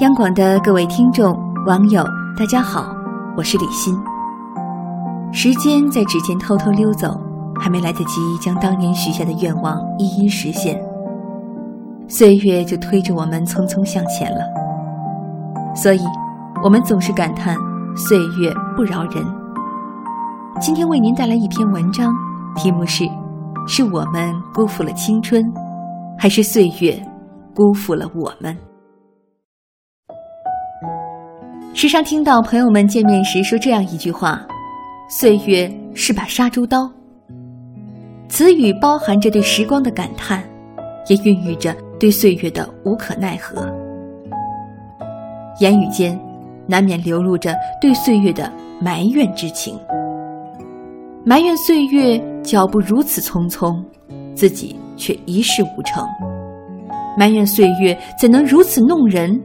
央广的各位听众、网友，大家好，我是李欣。时间在指尖偷偷溜走，还没来得及将当年许下的愿望一一实现，岁月就推着我们匆匆向前了。所以，我们总是感叹岁月不饶人。今天为您带来一篇文章，题目是：是我们辜负了青春，还是岁月辜负了我们？时常听到朋友们见面时说这样一句话：“岁月是把杀猪刀。”此语包含着对时光的感叹，也孕育着对岁月的无可奈何。言语间，难免流露着对岁月的埋怨之情，埋怨岁月脚步如此匆匆，自己却一事无成；埋怨岁月怎能如此弄人，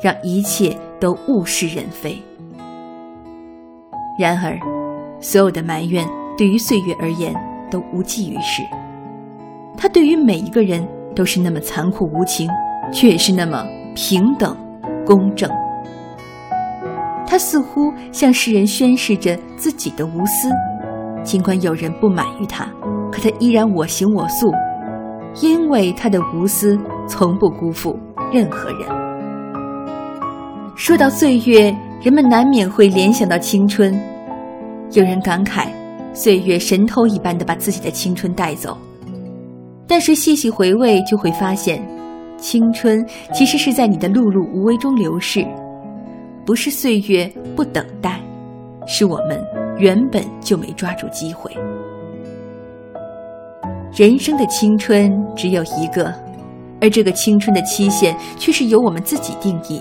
让一切。都物是人非。然而，所有的埋怨对于岁月而言都无济于事。它对于每一个人都是那么残酷无情，却也是那么平等公正。他似乎向世人宣示着自己的无私，尽管有人不满于他，可他依然我行我素，因为他的无私从不辜负任何人。说到岁月，人们难免会联想到青春。有人感慨，岁月神偷一般的把自己的青春带走。但是细细回味，就会发现，青春其实是在你的碌碌无为中流逝，不是岁月不等待，是我们原本就没抓住机会。人生的青春只有一个，而这个青春的期限却是由我们自己定义。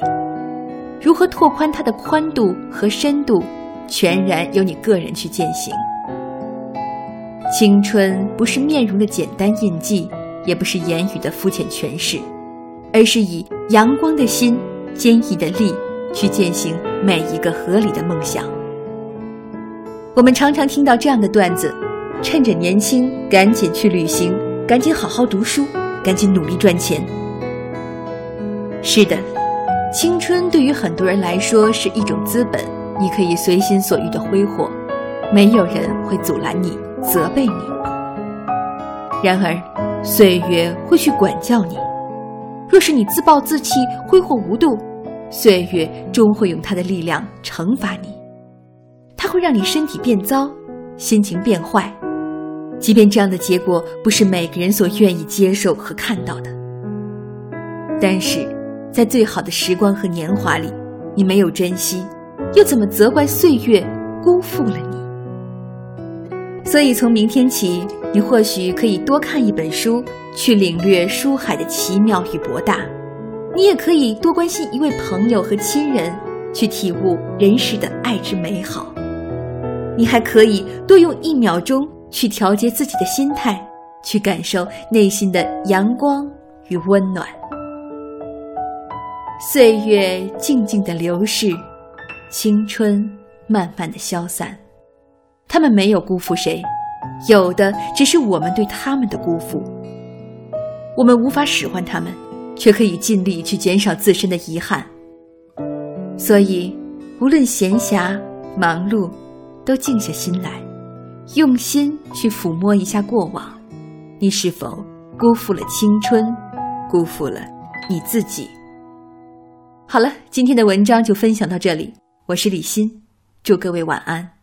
如何拓宽它的宽度和深度，全然由你个人去践行。青春不是面容的简单印记，也不是言语的肤浅诠释，而是以阳光的心、坚毅的力去践行每一个合理的梦想。我们常常听到这样的段子：趁着年轻，赶紧去旅行，赶紧好好读书，赶紧努力赚钱。是的。青春对于很多人来说是一种资本，你可以随心所欲的挥霍，没有人会阻拦你、责备你。然而，岁月会去管教你。若是你自暴自弃、挥霍无度，岁月终会用它的力量惩罚你。它会让你身体变糟，心情变坏，即便这样的结果不是每个人所愿意接受和看到的，但是。在最好的时光和年华里，你没有珍惜，又怎么责怪岁月辜负了你？所以从明天起，你或许可以多看一本书，去领略书海的奇妙与博大；你也可以多关心一位朋友和亲人，去体悟人世的爱之美好；你还可以多用一秒钟去调节自己的心态，去感受内心的阳光与温暖。岁月静静的流逝，青春慢慢的消散，他们没有辜负谁，有的只是我们对他们的辜负。我们无法使唤他们，却可以尽力去减少自身的遗憾。所以，无论闲暇忙碌，都静下心来，用心去抚摸一下过往，你是否辜负了青春，辜负了你自己？好了，今天的文章就分享到这里。我是李欣，祝各位晚安。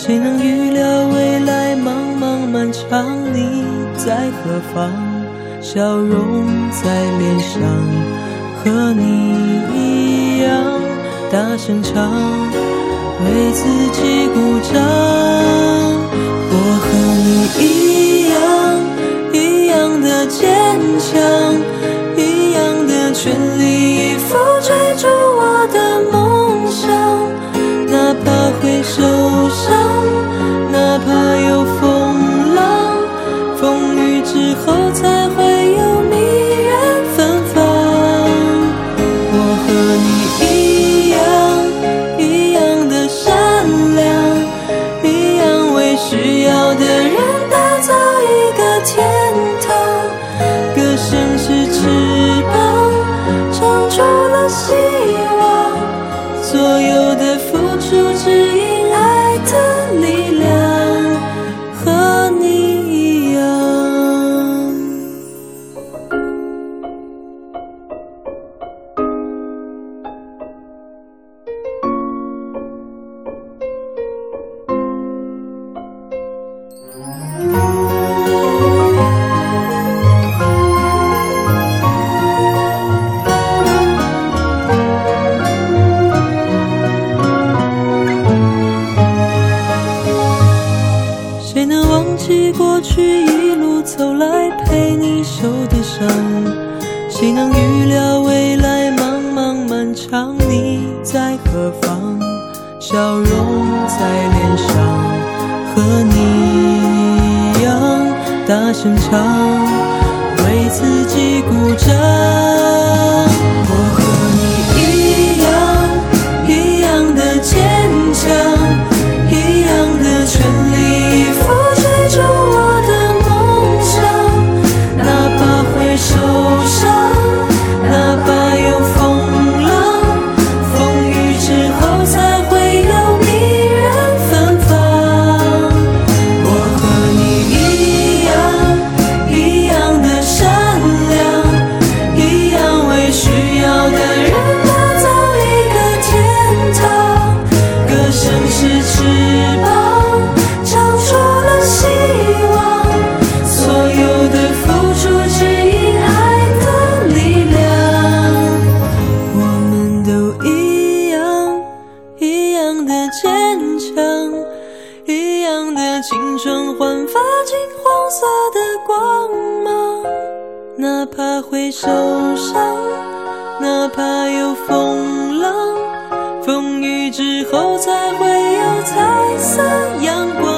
谁能预料未来茫茫漫长？你在何方？笑容在脸上，和你一样大声唱，为自己鼓掌。我和你一样，一样的坚强，一样的全力以赴追逐我的梦想，哪怕会受伤，在何方？笑容在脸上，和你一样大声唱，为自己鼓掌。我哪怕会受伤，哪怕有风浪。风雨之后才会有彩色阳光。